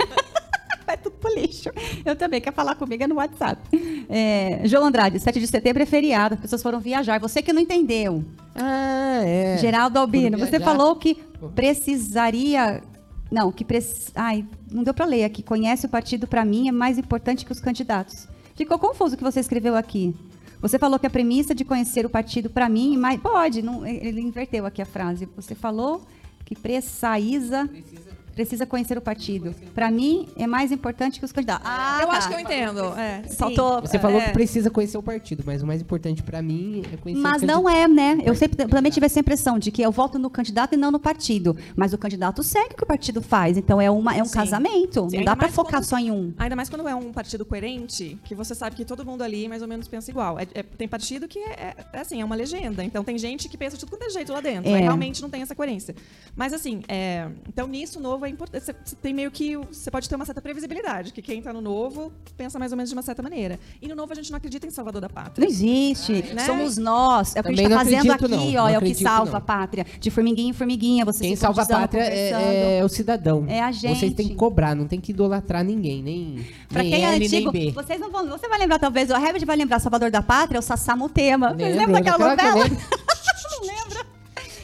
Vai tudo pro lixo. Eu também, quer falar comigo é no WhatsApp. É, João Andrade, 7 de setembro é feriado, as pessoas foram viajar. Você que não entendeu. Ah, é. Geraldo Albino, você falou que precisaria. Não, que. Prec... Ai, não deu para ler aqui. Conhece o partido, para mim, é mais importante que os candidatos. Ficou confuso o que você escreveu aqui. Você falou que a premissa de conhecer o partido, para mim, mas pode, não, ele inverteu aqui a frase. Você falou que precisa. Precisa conhecer o partido. Para mim, é mais importante que os candidatos. Ah, eu tá. acho que eu entendo. É. Faltou- Você falou É. que precisa conhecer o partido, mas o mais importante pra mim é conhecer Mas o não é, né? Eu sempre também tive essa impressão de que eu voto no candidato e não no partido. Mas o candidato segue o que o partido faz. Então é, uma, é um Sim. casamento. Sim, não dá para focar quando- só em um. Ainda mais quando é um partido coerente, que você sabe que todo mundo ali mais ou menos pensa igual. É- é- tem partido que é, é assim, é uma legenda. Então tem gente que pensa de tudo quanto é jeito lá dentro. É. Aí realmente não tem essa coerência. Mas assim, é, então nisso o novo é importante. Você tem meio que. Você pode ter uma certa previsibilidade, que quem tá no novo pensa mais ou menos de uma certa maneira. E no novo a gente não acredita em Salvador da Pátria. Não existe. né? Somos nós. É o que a gente Também está fazendo acredito, aqui, não. ó. Não é o que salva não. a pátria. De formiguinha em formiguinha. Você Quem se salva a politizando, pátria é, é o cidadão. É a Vocês gente. têm que cobrar, não tem que idolatrar ninguém, nem, Pra nem quem é L, antigo, vocês não vão. Você vai lembrar, talvez, o Herbert vai lembrar Salvador da Pátria, o Sassamo Tema. Vocês lembram daquela novela? não [LAUGHS] lembra?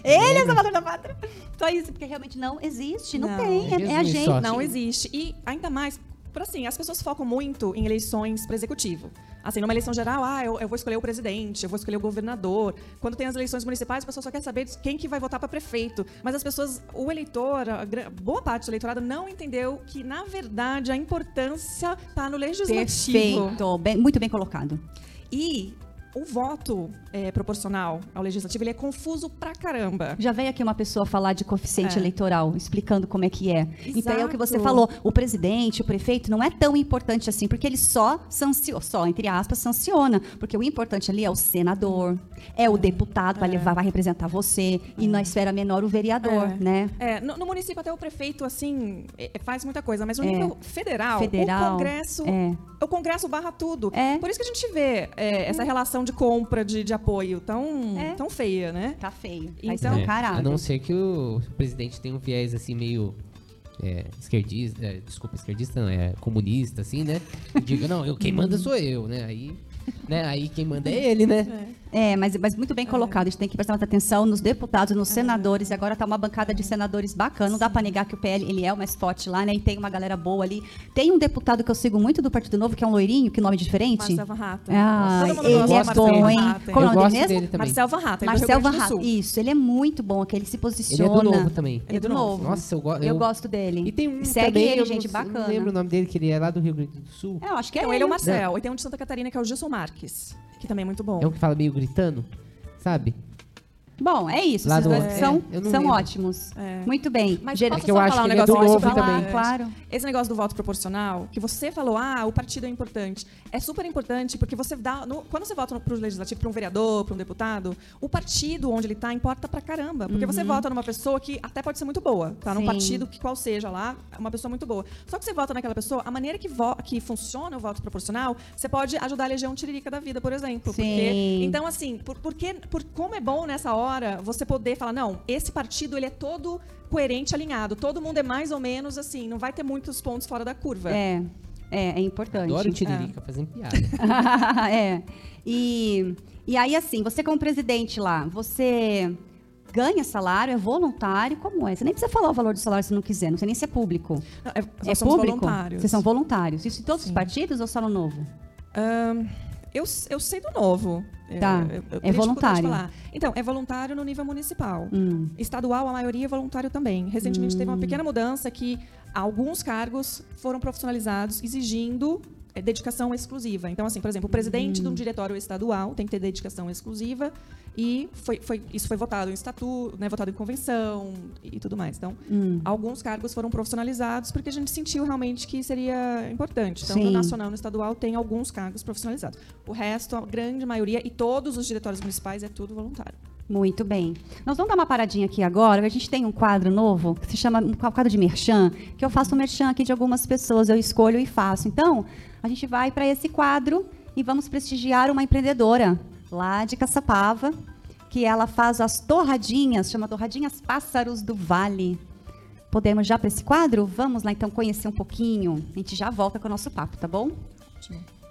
Ele é o Salvador da Pátria. Só isso, porque realmente não existe, não, Não, tem. É, é a gente. Não existe. E ainda mais, por assim, as pessoas focam muito em eleições para executivo. Assim, numa eleição geral, ah, eu, eu vou escolher o presidente, eu vou escolher o governador. Quando tem as eleições municipais, a pessoa só quer saber quem que vai votar para prefeito. Mas as pessoas, o eleitor, boa parte do eleitorado não entendeu que, na verdade, a importância está no legislativo. Perfeito. Bem- muito bem colocado. E o voto é, proporcional ao legislativo ele é confuso pra caramba. Já veio aqui uma pessoa falar de coeficiente É. eleitoral, explicando como é que é. Então é o que você Exato. falou, o presidente, o prefeito não é tão importante assim, porque ele só sanciona, só entre aspas sanciona, porque o importante ali é o senador, é o deputado vai levar, vai representar você e na esfera menor o vereador, É. né? É, no, no município até o prefeito assim é, faz muita coisa, mas no É. nível federal, Federal, o Congresso, é. o Congresso barra tudo. É. Por isso que a gente vê é, essa relação de compra de, de apoio tão, É. tão feia, né? Tá feio, tá Então- É, escancarado. a não ser que o presidente tenha um viés assim meio é, esquerdista, é, desculpa, esquerdista não, é comunista, assim, né? E diga, não, eu, quem manda sou eu, né? Aí, né? Aí quem manda é ele, né? É, mas, mas muito bem colocado. A gente tem que prestar muita atenção nos deputados, nos senadores. E agora tá uma bancada de senadores bacana. Não dá para negar que o PL ele é o mais forte lá, né? E tem uma galera boa ali. Tem um deputado que eu sigo muito do Partido Novo, que é um loirinho, que nome diferente. Marcel Van Hatten. Ah, Todo ele é bom, hein? Hatten. Como é eu o nome gosto dele mesmo? dele também. Marcel do Marcel Rio Grande do Varra. Sul. Isso, ele é muito bom, que ele se Ele posiciona. é do novo também. Ele é do novo. Nossa, eu, go Eu eu gosto dele. E tem um Segue também, ele, eu gente, bacana. Não lembro o nome dele, que ele é lá do Rio Grande do Sul. É, eu acho que é Então, ele. ele é o Marcel. E tem um de Santa Catarina que é o Gilson Marques, que também é muito bom. É um que fala meio gritando, sabe? Bom, é isso. Lá Esses do- dois é, são, são lembro. ótimos. É. Muito bem. Mas Gera- posso que eu só acho falar um que é do negócio novo Vai lá, também. Claro. Esse negócio do voto proporcional, que você falou, ah, o partido é importante. É super importante porque você dá. no- quando você vota para o legislativo, para um vereador, para um deputado, o partido onde ele está importa pra caramba. Porque você vota numa pessoa que até pode ser muito boa, tá? Num Sim. partido que qual seja lá, é uma pessoa muito boa. Só que você vota naquela pessoa, a maneira que, vo- que funciona o voto proporcional, você pode ajudar a eleger um tiririca da vida, por exemplo. Sim. Porque, então, assim, por, porque, por como é bom nessa hora você poder falar, não, esse partido ele é todo coerente, alinhado. Todo mundo é mais ou menos assim, não vai ter muitos pontos fora da curva. É, é, é importante. Adoro o Tiririca fazendo piada. [LAUGHS] é. E, e aí, assim, você como presidente lá, você ganha salário, é voluntário, como é? Você nem precisa falar o valor do salário se não quiser, não sei nem se é público. Não, é, é público? voluntários. Vocês são voluntários. Isso em todos os Sim. partidos ou só no novo? Ahn, eu, eu sei do novo. Tá. Eu- eu- É voluntário. Então, é voluntário no nível municipal. Hum. Estadual, a maioria é voluntário também. Recentemente teve uma pequena mudança que alguns cargos foram profissionalizados exigindo dedicação exclusiva. Então, assim, por exemplo, o presidente de um diretório estadual tem que ter dedicação exclusiva e foi, foi- isso foi votado em estatuto, né, votado em convenção e tudo mais. Então, Hum. alguns cargos foram profissionalizados porque a gente sentiu realmente que seria importante. Então, Sim. no nacional e no estadual tem alguns cargos profissionalizados. O resto, a grande maioria e todos os diretórios municipais é tudo voluntário. Muito bem. Nós vamos dar uma paradinha aqui agora. A gente tem um quadro novo que se chama um quadro de merchan, que eu faço um merchan aqui de algumas pessoas, eu escolho e faço. Então, a gente vai para esse quadro e vamos prestigiar uma empreendedora lá de Caçapava, que ela faz as torradinhas, chama Torradinhas Pássaros do Vale. Podemos já para esse quadro? Vamos lá então conhecer um pouquinho. A gente já volta com o nosso papo, tá bom? Quero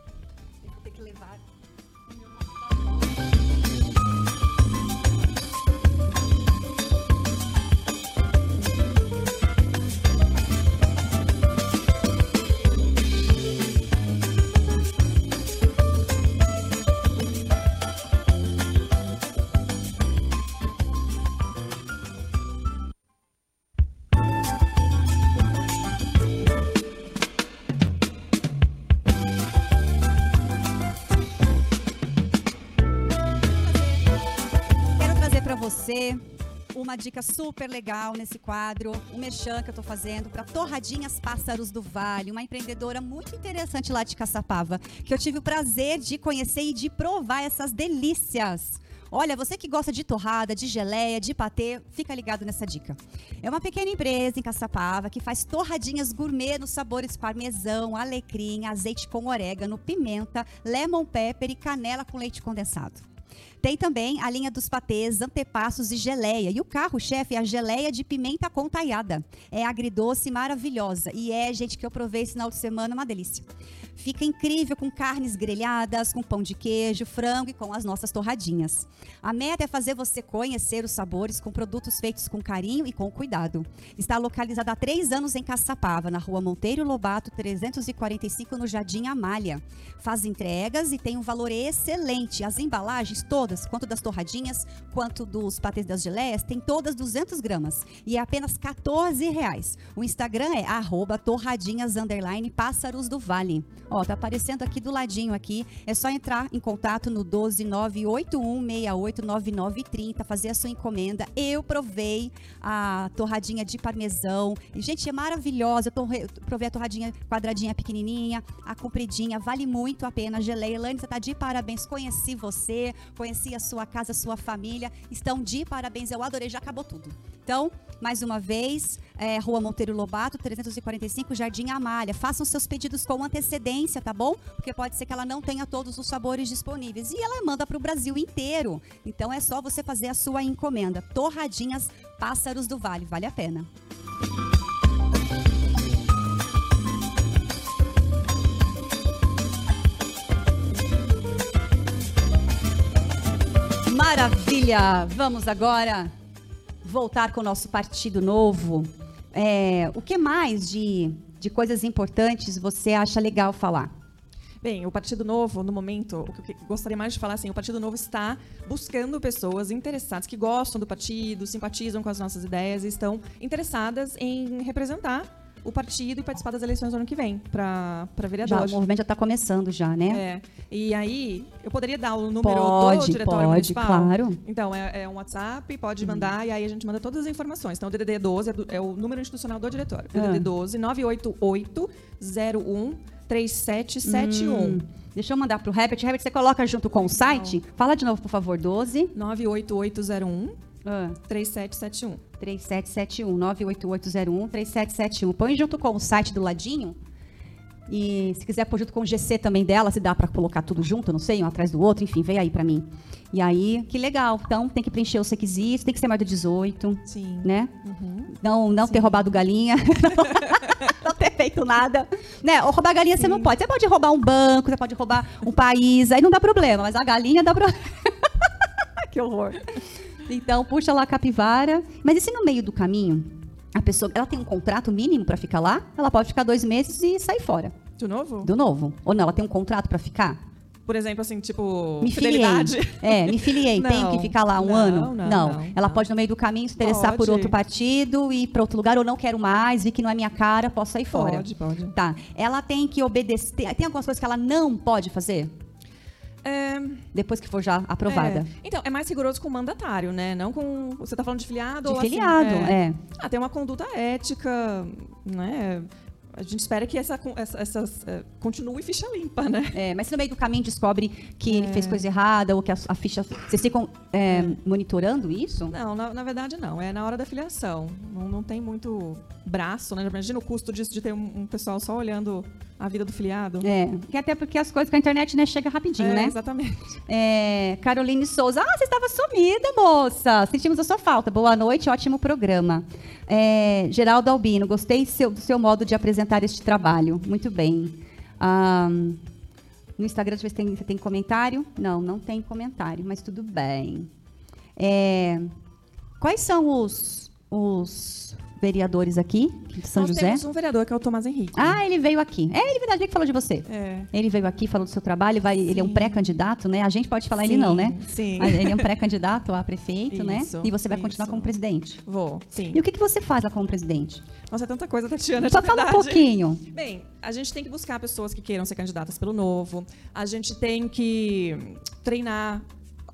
uma dica super legal nesse quadro, o merchan que eu estou fazendo para Torradinhas Pássaros do Vale, uma empreendedora muito interessante lá de Caçapava, que eu tive o prazer de conhecer e de provar essas delícias. Olha, você que gosta de torrada, de geleia, de patê, fica ligado nessa dica. É uma pequena empresa em Caçapava que faz torradinhas gourmet nos sabores parmesão, alecrim, azeite com orégano, pimenta, lemon pepper e canela com leite condensado. Tem também a linha dos patês, antepassos e geleia. E o carro-chefe é a geleia de pimenta contaiada. É agridoce maravilhosa. E é, gente, que eu provei esse final de semana, uma delícia. Fica incrível com carnes grelhadas, com pão de queijo, frango e com as nossas torradinhas. A meta é fazer você conhecer os sabores com produtos feitos com carinho e com cuidado. Está localizada há três anos em Caçapava, na rua Monteiro Lobato, 345, no Jardim Amália. Faz entregas e tem um valor excelente. As embalagens todas, quanto das torradinhas, quanto dos patês das geleias, tem todas 200 gramas. E é apenas 14 reais. O Instagram é torradinhas, pássaros do vale. Ó, tá aparecendo aqui do ladinho aqui. É só entrar em contato no 12981689930, fazer a sua encomenda. Eu provei a torradinha de parmesão. E, gente, é maravilhosa. Eu torre- provei a torradinha quadradinha pequenininha, a compridinha. Vale muito a pena. Geleia. Elaine, você tá de parabéns. Conheci você, conheci a sua casa, a sua família. Estão de parabéns. Eu adorei. Já acabou tudo. Então, mais uma vez, é, Rua Monteiro Lobato, 345, Jardim Amália. Façam seus pedidos com antecedência, tá bom? Porque pode ser que ela não tenha todos os sabores disponíveis. E ela manda para o Brasil inteiro. Então é só você fazer a sua encomenda. Torradinhas Pássaros do Vale. Vale a pena. Maravilha! Vamos agora voltar com o nosso Partido Novo. É, o que mais de, de coisas importantes você acha legal falar? Bem, o Partido Novo, no momento, o que eu gostaria mais de falar, assim, o Partido Novo está buscando pessoas interessadas, que gostam do partido, simpatizam com as nossas ideias e estão interessadas em representar o partido e participar das eleições do ano que vem, para Já, vereador. o movimento já está começando já, né? É. E aí, eu poderia dar o número do Pode, diretório pode, municipal? claro. Então, é, é um WhatsApp, pode mandar, e aí a gente manda todas as informações. Então, o DDD 12 é, do- é o número institucional do diretório. Ah. DDD 12 988 01 3771. Hum, deixa eu mandar pro Herbert. Herbert, você coloca junto com o site? Fala de novo, por favor, 12 98801 ah, 3771. 3771 98801 3771. Põe junto com o site do ladinho. E se quiser pôr junto com o GC também dela, se dá para colocar tudo junto, não sei, um atrás do outro, enfim, vem aí para mim. E aí, que legal. Então, tem que preencher os requisitos, tem que ser mais de 18, Sim. né? Uhum. Não, não ter roubado galinha. [LAUGHS] não ter feito nada. Né? Ou roubar galinha você não pode. Você pode roubar um banco, você pode roubar um país, aí não dá problema. Mas a galinha dá problema. [LAUGHS] que horror. Então, puxa lá a capivara. Mas e se no meio do caminho, a pessoa ela tem um contrato mínimo para ficar lá? Ela pode ficar dois meses e sair fora. De novo? Do novo. Ou não, ela tem um contrato para ficar? Por exemplo, assim, tipo, Me filiei. fidelidade. É, me filiei. Tenho Não, que ficar lá um não, ano? não, não, Ela pode, no meio do caminho, se interessar por Pode. outro partido e ir para outro lugar, ou não quero mais, vi que não é minha cara, posso sair fora. Pode, pode. Tá. Ela tem que obedecer. Tem algumas coisas que ela não pode fazer? É, Depois que for já aprovada. é. Então, é mais rigoroso com o mandatário, né? Não com. Você tá falando de filiado De ou assim, filiado, é. Ah, tem uma conduta ética, né? A gente espera que essa, essa, essas, é, continue ficha limpa, né? É, mas se no meio do caminho descobre que ele É. fez coisa errada ou que a, a ficha. Vocês ficam é, monitorando isso? Não, na, na verdade não. É na hora da filiação. Não, não tem muito braço, né? Imagina o custo disso de ter um, um pessoal só olhando a vida do filiado. É, que até porque as coisas com a internet né, chega rapidinho, É, né? Exatamente. É, Caroline Souza. Ah, você estava sumida, moça. Sentimos a sua falta. Boa noite, ótimo programa. É, Geraldo Albino, gostei seu- do seu modo de apresentar este trabalho. Muito bem. Ah, no Instagram, deixa eu ver se tem, se tem comentário. Não, não tem comentário, mas tudo bem. É, quais são os, os vereadores aqui de São Nós José? temos um vereador que é o Tomás Henrique. Ah, ele veio aqui. É, ele verdade, ele que falou de você. É. Ele veio aqui, falou do seu trabalho, vai, ele é um pré-candidato, né? A gente pode falar ele Sim, não, né? sim. Mas ele é um pré-candidato a prefeito, né? Isso, E você vai continuar isso. como presidente. Vou, sim. E o que, que você faz lá como presidente? Nossa, é tanta coisa, Tatiana. Só fala um verdade. pouquinho. Bem, a gente tem que buscar pessoas que queiram ser candidatas pelo Novo. A gente tem que treinar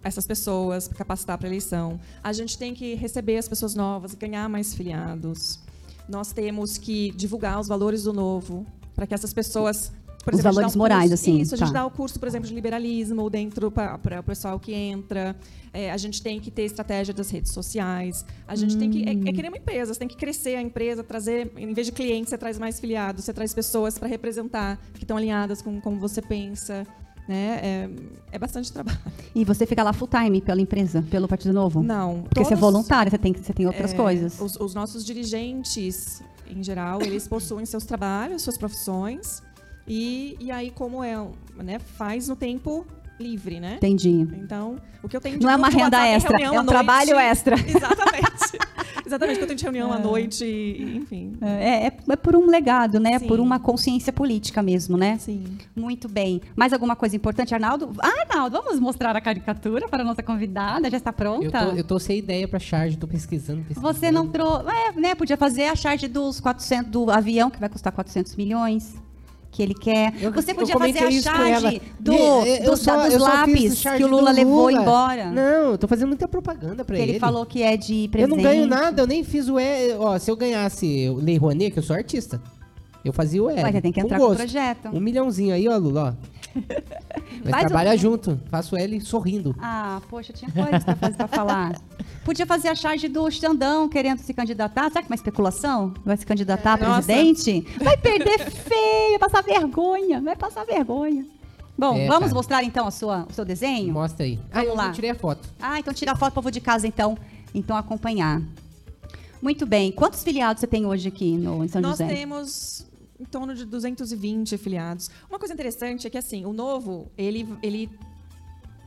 essas pessoas, capacitar para eleição. A gente tem que receber as pessoas novas, ganhar mais filiados. Nós temos que divulgar os valores do Novo para que essas pessoas por Os exemplo, valores um morais, curso- assim, Isso, a gente tá. dá o curso, por exemplo, de liberalismo dentro para o pessoal que entra. É, a gente tem que ter estratégia das redes sociais. A gente tem que. É, é que nem uma empresa, você tem que crescer a empresa, trazer, em vez de clientes, você traz mais filiados, você traz pessoas para representar, que estão alinhadas com como você pensa. Né? É, é bastante trabalho. [LAUGHS] E você fica lá full time pela empresa, pelo Partido Novo? Não. Porque você é todos- voluntário, você tem, você tem outras é, coisas. Os, os nossos dirigentes, em geral, eles possuem seus trabalhos, suas profissões. E, e aí, como é, né, faz no tempo livre, né? Entendi. Então, o que eu tenho de Não é uma renda WhatsApp extra, é um noite. trabalho extra. [LAUGHS] Exatamente. Exatamente, que eu tenho de reunião à noite, enfim. É, é, é por um legado, né? Sim. Por uma consciência política mesmo, né? Sim. Muito bem. Mais alguma coisa importante, Arnaldo? Ah, Arnaldo, vamos mostrar a caricatura para a nossa convidada. Já está Eu pronta? tô, eu tô sem ideia pra charge, tô pesquisando, pesquisando. Você não trouxe. É, né? Podia fazer a charge dos 400 do avião, que vai custar 400 milhões. Que ele quer. Eu- Você eu podia fazer a charge do, eu do- só- eu dos lápis que o do Lula levou Lula. embora. Não, eu tô fazendo muita propaganda pra que ele, ele. falou que é de Eu presente. não ganho nada, eu nem fiz o E. Ó, se eu ganhasse Lei Rouanet, que eu sou artista, eu fazia o E. Mas você tem que com entrar com o gosto. projeto. Um milhãozinho aí, ó, Lula, ó. [LAUGHS] Nós Faz trabalha um- junto. Faço L sorrindo. Ah, poxa, tinha coisas pra, fazer, pra falar. Podia fazer a charge do Xandão querendo se candidatar. Será que é uma especulação? Vai se candidatar a Nossa. presidente? Vai perder feio, vai passar vergonha. Vai passar vergonha. Bom, É, vamos cara. mostrar então a sua, o seu desenho? Mostra aí. Ah, Vamos eu lá. não tirei a foto. Ah, então tira a foto, povo de casa, então, então acompanhar. Muito bem. Quantos filiados você tem hoje aqui no, em São Nós José? temos em torno de 220 afiliados. Uma coisa interessante é que, assim, o novo, ele, ele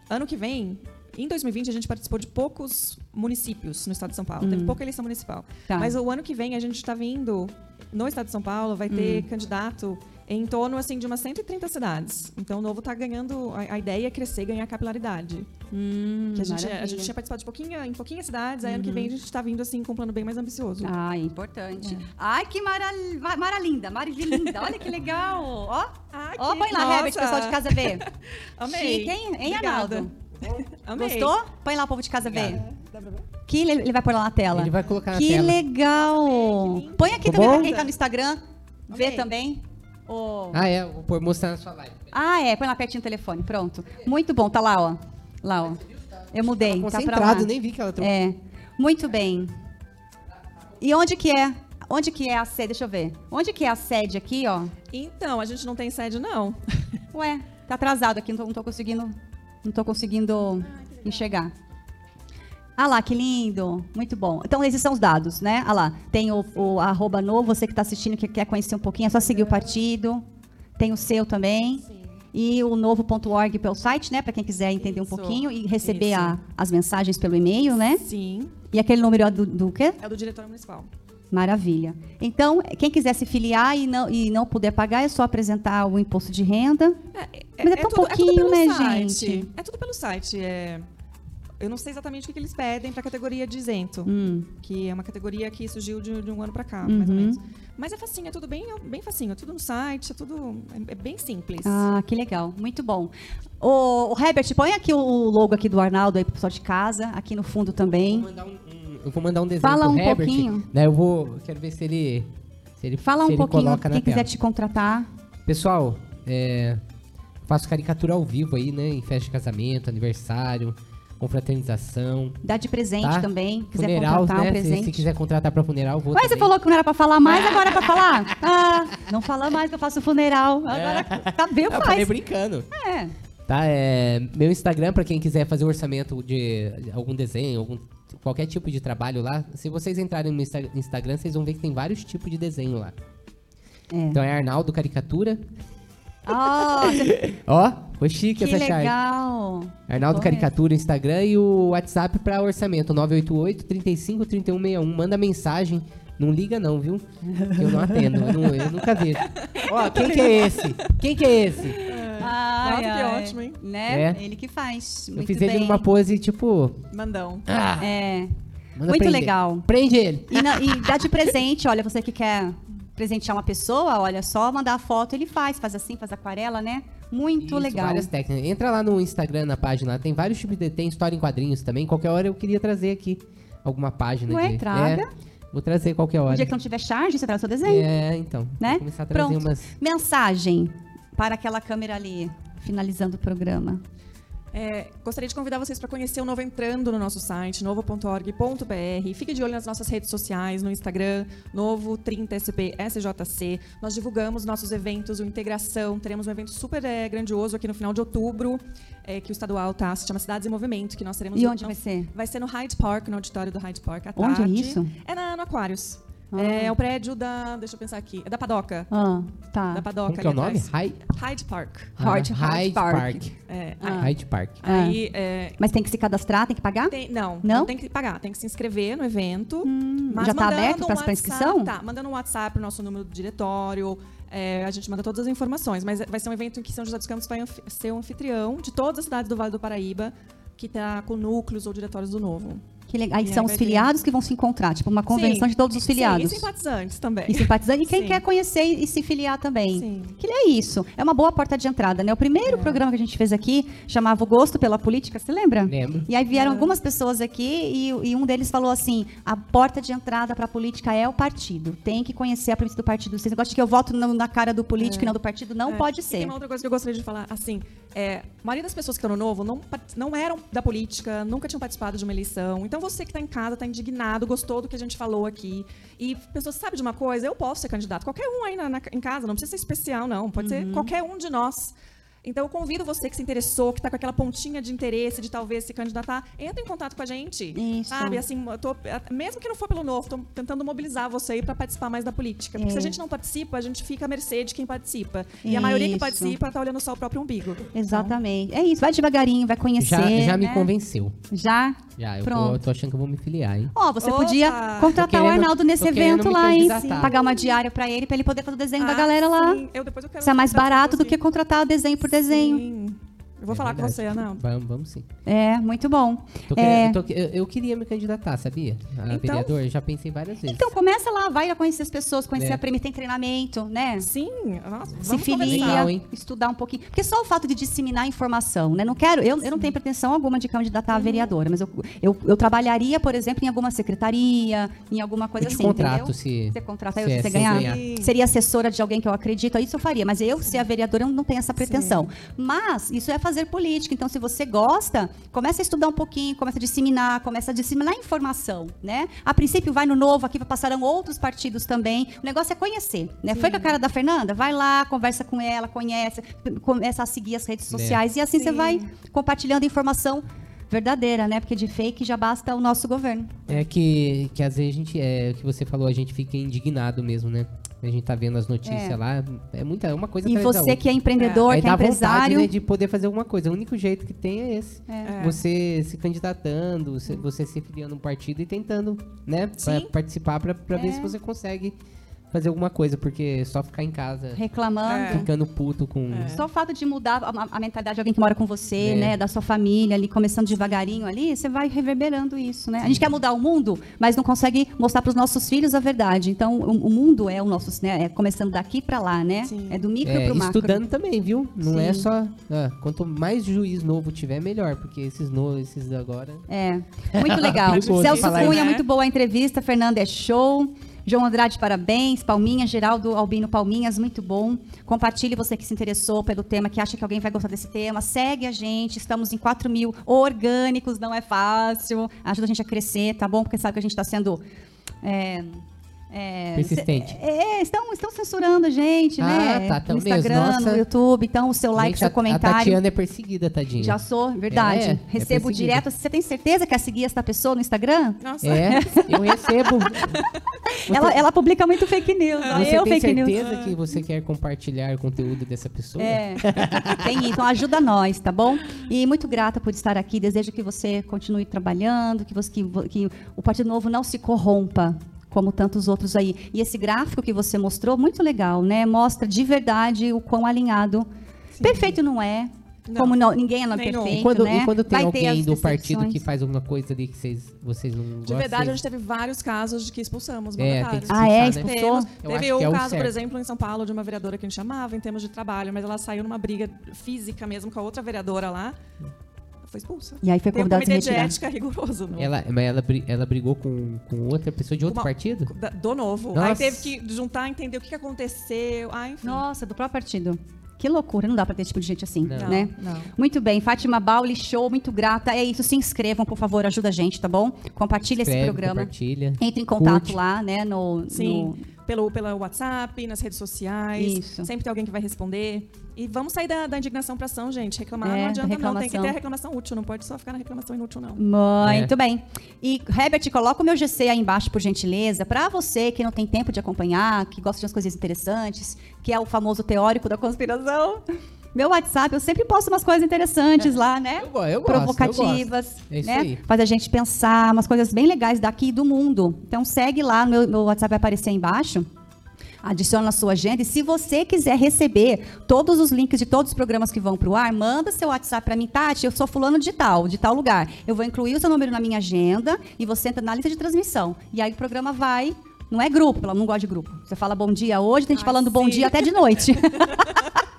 ano que vem, em 2020, a gente participou de poucos municípios no estado de São Paulo. Teve pouca eleição municipal. Tá. Mas o ano que vem, a gente está vindo, no estado de São Paulo, vai ter candidato em torno, assim, de umas 130 cidades. Então, o novo está ganhando, a, a ideia é crescer, ganhar capilaridade. Hum, Que a, gente, a maravilha. gente tinha participado de pouquinho, em pouquinhas cidades, aí ano que vem a gente está vindo, assim, com um plano bem mais ambicioso. Ah, importante. Ai, que mara, mara linda, linda. Olha que legal. Ó, Ah, ó que- põe lá. Herbert, pessoal de casa ver. [LAUGHS] Amei. Chique, hein, hein. Arnaldo? Amei. Gostou? Põe lá o povo de casa ver. Que ele, ele vai pôr lá na tela. Ele vai colocar na que tela. legal. Põe aqui Ficou também pra bom? quem tá no Instagram. Vê Amei. também. O- Ah, é. Vou pôr- mostrar na sua live. Ah, é. Põe lá pertinho o telefone. Pronto. Muito bom. Tá lá, ó. Lá, ó. Eu mudei. Tá pra lá. Concentrado, nem vi que ela trocou. É. Muito bem. E onde que é? Onde que é a sede? Deixa eu ver. Onde que é a sede aqui, ó? Então, a gente não tem sede, não. Ué, tá atrasado aqui, não tô, não tô conseguindo. Não tô conseguindo enxergar. Ah lá, que lindo. Muito bom. Então, esses são os dados, né? Ah lá, tem o, o arroba novo, você que está assistindo, que quer conhecer um pouquinho, é só seguir o partido. Tem o seu também. E o novo.org pelo site, né? Para quem quiser entender um Isso. pouquinho e receber a- as mensagens pelo e-mail, né? Sim. E aquele número é do, do quê? É do diretor municipal. Maravilha. Então, quem quiser se filiar e não, e não puder pagar, é só apresentar o imposto de renda. Mas é tão pouquinho, pelo né, site. gente? É tudo pelo site. É... Eu não sei exatamente o que, que eles pedem para a categoria de isento, Hum. que é uma categoria que surgiu de, de um ano para cá, mais ou Uhum. menos. Mas é facinho, é tudo bem, bem facinho, é tudo no site, é tudo é, é bem simples. Ah, que legal. Muito bom. O, o Herbert, põe aqui o logo aqui do Arnaldo aí pro pessoal de casa, aqui no fundo Vou também. mandar um, um- eu vou mandar um desenho Fala pro um Herbert, pouquinho. Né, eu vou. Quero ver se ele. Se ele Fala se um ele pouquinho, quem quiser tela. te contratar. Pessoal, é, faço caricatura ao vivo aí, né? Em festa de casamento, aniversário, confraternização. Dá de presente Tá? também. Quiser Funeral, contratar um né? Se- presente. Se, quiser contratar pra funeral, vou Mas você também. falou que não era pra falar mais, agora é pra falar? [LAUGHS] Ah, não fala mais que eu faço funeral. Agora tá bem, É. Eu faz. brincando. É. Tá, é, meu Instagram, pra quem quiser fazer o orçamento de algum desenho, algum, qualquer tipo de trabalho lá. Se vocês entrarem no Insta- Instagram, vocês vão ver que tem vários tipos de desenho lá. É. Então é Arnaldo Caricatura. Ah, [LAUGHS] Ó, foi chique que essa chave. legal. Arnaldo é. Caricatura, Instagram e o WhatsApp pra orçamento, 988 35 3161. Manda mensagem. Não liga não, viu? Eu não atendo, eu, não- eu nunca vejo. Ó, quem que é esse? Quem que é esse? Ai, Nossa, que ai. ótimo, hein? Né? É. Ele que faz. Eu Muito fiz bem. ele numa pose, tipo... Mandão. Ah, É. manda Muito prender. legal. Prende ele. E, na- e dá de presente, olha, você que quer presentear uma pessoa, olha, só mandar a foto, ele faz, faz assim, faz aquarela, né? Muito Isso, legal. várias técnicas. Entra lá no Instagram, na página, tem vários tipos de... Tem história em quadrinhos também. Qualquer hora eu queria trazer aqui alguma página Ué, de... traga. É, vou trazer qualquer hora. No dia que não tiver charge, você traz o seu desenho, É, então. né? Vou começar a trazer Pronto. umas... Mensagem para aquela câmera ali, finalizando o programa. É, gostaria de convidar vocês para conhecer o Novo entrando no nosso site, novo.org.br. Fique de olho nas nossas redes sociais, no Instagram, Novo 30SP SJC. Nós divulgamos nossos eventos, o Integração. Teremos um evento super é, grandioso aqui no final de outubro, é, que o estadual tá, se chama Cidades em Movimento, que nós teremos. E onde no- vai ser? Vai ser no Hyde Park, no auditório do Hyde Park, à Onde é tarde. isso? É na, no Aquários. É o prédio da. Deixa eu pensar aqui. É da Padoca. Ah, tá. Da Padoca. Como que é o ali nome? Hyde, Hyde Park. Hyde- Ah, Hyde Park. É, Ah. Hyde Park. Aí, é, Mas tem que se cadastrar, tem que pagar? tem- não, Não? não, tem que pagar. Tem que se inscrever no evento. mas já tá mandando aberto um pra WhatsApp- inscrição? Tá, mandando um WhatsApp pro nosso número do diretório. é, a gente manda todas as informações. Mas vai ser um evento em que São José dos Campos vai ser o anfitrião de todas as cidades do Vale do Paraíba que tá com núcleos ou diretórios do Novo. Que legal. Aí E aí são os filiados que vão se encontrar, tipo uma convenção Sim. de todos os Sim, filiados. e simpatizantes também. E simpatizantes. E quem Sim. quer conhecer e se filiar também. Sim. Que é isso. É uma boa porta de entrada, né? O primeiro programa que a gente fez aqui chamava O Gosto pela Política, você lembra? Lembro. E aí vieram algumas pessoas aqui e, e um deles falou assim: a porta de entrada para a política é o partido. Tem que conhecer a política do partido. Esse negócio de que eu voto no- na cara do político e não do partido não É. pode E ser. tem uma outra coisa que eu gostaria de falar, assim, é, a maioria das pessoas que estão no Novo não, não eram da política, nunca tinham participado de uma eleição. Então você que está em casa, está indignado, gostou do que a gente falou aqui. E pessoas, sabe de uma coisa? Eu posso ser candidato. Qualquer um aí na- na- em casa, não precisa ser especial, não. Pode ser Uhum. qualquer um de nós. Então eu convido você que se interessou, que está com aquela pontinha de interesse de talvez se candidatar, entre em contato com a gente. Isso. Sabe, assim, eu tô, mesmo que não for pelo novo, estou tentando mobilizar você aí para participar mais da política. Porque É. se a gente não participa, a gente fica à mercê de quem participa. E a maioria que Isso. participa está olhando só o próprio umbigo. Exatamente. É isso. Vai devagarinho, vai conhecer. Já, já me né? convenceu. Já? Já, eu, Pronto. vou, eu tô achando que eu vou me filiar, hein? Ó, você Opa! podia contratar o Arnaldo nesse evento lá, hein? Pagar uma diária pra ele, pra ele poder fazer o desenho da Ah, galera lá. sim. Eu, depois eu quero Isso é mais barato do que contratar desenho por desenho. Sim. Eu vou É falar com verdade. você, Ana. Vamos, vamos sim. É, muito bom. Tô É. querendo- eu, tô- eu- eu queria me candidatar, sabia? A Então- vereador, já pensei várias vezes. Então começa lá, vai lá conhecer as pessoas, conhecer É. a Prêmio, tem treinamento, né? Sim, nossa, Se filia. Legal, estudar um pouquinho. Porque só o fato de disseminar informação, né? Não quero, eu, eu não tenho pretensão alguma de candidatar a Uhum. vereadora, mas eu, eu, eu trabalharia, por exemplo, em alguma secretaria, em alguma coisa eu te assim, contrato entendeu? se... Você contratar eu, se é você sem ganhar, ganhar. seria assessora de alguém que eu acredito, isso eu faria. Mas eu, ser a vereadora, eu não tenho essa pretensão. Mas isso é fazer política. Então, se você gosta, começa a estudar um pouquinho, começa a disseminar, começa a disseminar informação, né? A princípio, vai no novo, aqui passarão outros partidos também. O negócio é conhecer, né? Foi com a cara da Fernanda? Vai lá, conversa com ela, conhece, começa a seguir as redes sociais. E assim você Sim. vai compartilhando informação verdadeira, né? Porque de fake já basta o nosso governo. É que, que às vezes a gente, é o que você falou, a gente fica indignado mesmo, né? A gente tá vendo as notícias É. lá, é muita, é uma coisa E você que é empreendedor, Aí que é dá vontade empresário. né, de poder fazer alguma coisa. O único jeito que tem é esse. É. Você se candidatando, você, você se filiando um partido e tentando, né, pra participar pra, pra ver É. se você consegue fazer alguma coisa, porque só ficar em casa reclamando. É. ficando puto com. Só o fato de mudar a, a mentalidade de alguém que mora com você, É. né, da sua família ali, começando devagarinho ali, você vai reverberando isso, né? A gente quer mudar o mundo, mas não consegue mostrar para os nossos filhos a verdade. Então, o, o mundo é o nosso, né, é começando daqui para lá, né? Sim. É do micro É, para o macro. estudando também, viu? Não é Sim. só. ah, quanto mais juiz novo tiver, melhor, porque esses novos, esses agora. É, muito legal. [LAUGHS] Celso Cunha, muito boa a entrevista. Fernanda é show. João Andrade, parabéns. Palminha, Geraldo Albino Palminhas, muito bom. Compartilhe você que se interessou pelo tema, que acha que alguém vai gostar desse tema. Segue a gente, estamos em 4 mil orgânicos, não é fácil. Ajuda a gente a crescer, tá bom? Porque sabe que a gente está sendo. é, é, Persistente. É, estão, estão censurando a gente, Ah, né? tá, tão no mesmo. Instagram, Nossa. no YouTube. Então, o seu like, Gente, seu a- A comentário. Tatiana é perseguida, tadinha. Já sou, verdade. É, é Recebo perseguida. direto. Você tem certeza que quer seguir essa pessoa no Instagram? Nossa. É, eu recebo. [LAUGHS] Você- Ela, ela publica muito fake news. Você eu tem fake news. certeza que você quer compartilhar o conteúdo dessa pessoa? É, tem isso. Então ajuda nós, tá bom? E muito grata por estar aqui. Desejo que você continue trabalhando, que, você, que, que o Partido Novo não se corrompa. Como tantos outros aí. E esse gráfico que você mostrou, muito legal, né? Mostra de verdade o quão alinhado. Perfeito não é. Não. Como não- ninguém é não perfeito, E quando, né? e quando tem Vai alguém do partido que faz alguma coisa ali que vocês, vocês não gostam? De verdade, a gente teve vários casos de que expulsamos É, mandatários. tem que Ah, é? né? Expulsou? Eu Teve um é o caso, por exemplo, em São Paulo, de uma vereadora que a gente chamava em termos de trabalho, mas ela saiu numa briga física mesmo com a outra vereadora lá. Foi expulsa. E aí foi Tem um convidado a se retirar. ética rigoroso. No, Ela, mas ela, ela brigou com, com outra pessoa de outro Uma- partido? da- do novo. Nossa. Aí teve que juntar, entender o que aconteceu. Ah, enfim. Nossa, do próprio partido. Que loucura, não dá pra ter esse tipo de gente assim, Não. né? Não. Muito bem, Fátima Bauli, show, muito grata. É isso, se inscrevam, por favor, ajuda a gente, tá bom? Compartilha esse Escreve, programa. compartilha. Entre em contato curte. lá, né, no, Sim. no- pelo, pelo WhatsApp, nas redes sociais. Isso. Sempre tem alguém que vai responder. E vamos sair da, da indignação para ação, gente. Reclamar É, não adianta não. Tem que reclamação. ter a reclamação útil. Não pode só ficar na reclamação inútil, não. Muito É. bem. E, Herbert, coloca o meu GC aí embaixo, por gentileza, para você que não tem tempo de acompanhar, que gosta de umas coisas interessantes, que é o famoso teórico da conspiração. Meu WhatsApp, eu sempre posto umas coisas interessantes lá, né? Eu, go- eu gosto, eu Provocativas, gosto. É isso né? aí. Faz a gente pensar umas coisas bem legais daqui e do mundo. Então segue lá, meu, meu WhatsApp vai aparecer aí embaixo. Adiciona na sua agenda e se você quiser receber todos os links de todos os programas que vão para o ar, manda seu WhatsApp para mim, Tati, eu sou fulano de tal, de tal lugar. Eu vou incluir o seu número na minha agenda e você entra na lista de transmissão. E aí o programa vai, não é grupo, ela não gosta de grupo. Você fala bom dia hoje, tem gente Ai, falando bom sim. dia até de noite. [LAUGHS]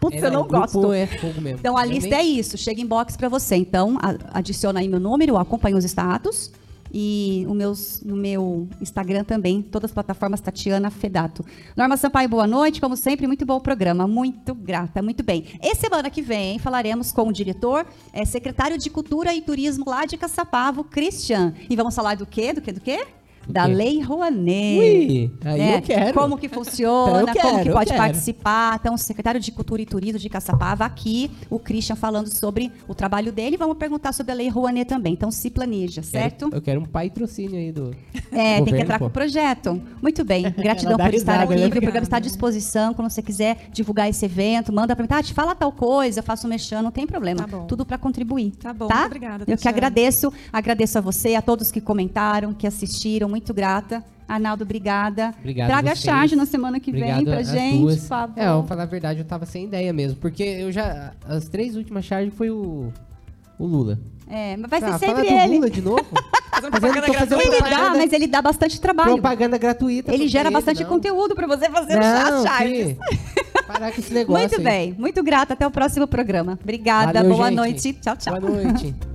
Putz, eu não gosto. É. Então a Eu lista nem- é isso, chega em box para você. Então a- adiciona aí meu número, acompanha os status e o meus, no meu Instagram também, todas as plataformas Tatiana Fedato. Norma Sampaio, boa noite, como sempre, muito bom o programa, muito grata, muito bem. E semana que vem falaremos com o diretor, é, secretário de Cultura e Turismo lá de Caçapavo, Christian. E vamos falar do quê? Do quê? Do quê? Da? Lei Rouanet. Ui, aí né? eu quero. Como que funciona, [LAUGHS] Eu como quero, que pode quero. participar. Então, o secretário de Cultura e Turismo de Caçapava aqui, o Christian falando sobre o trabalho dele. Vamos perguntar sobre a Lei Rouanet também. Então, se planeja, certo? Eu quero um patrocínio aí do. É, tem que entrar com pô. o projeto. Muito bem. [LAUGHS] Gratidão por estar risada, aqui. né? O programa está à disposição. Quando você quiser divulgar esse evento, manda para mim. Tati, fala tal coisa, eu faço mexão, não tem problema. Tá bom. Tudo para contribuir. Tá bom, Tá? obrigada, Eu que agradeço. Agradeço a você, a todos que comentaram, que assistiram. Muito grata. Arnaldo, obrigada. Obrigado Traga a charge na semana que Obrigado vem pra gente, duas. por favor. É, eu vou falar a verdade, eu tava sem ideia mesmo. Porque eu já. As três últimas charges foi o. O Lula. É, mas vai Ah, ser fala sempre ele. Lula de novo? [LAUGHS] Fazendo Mas eu não propaganda tô fazendo gratuita. Ele dá, propaganda- mas ele dá bastante trabalho. Propaganda gratuita. Ele gera ele, bastante não. conteúdo pra você fazer Não, as charges. Parar com esse [LAUGHS] negócio. Muito aí. bem, muito grata. Até o próximo programa. Obrigada, Valeu, boa gente. noite. Tchau, tchau. Boa noite. [LAUGHS]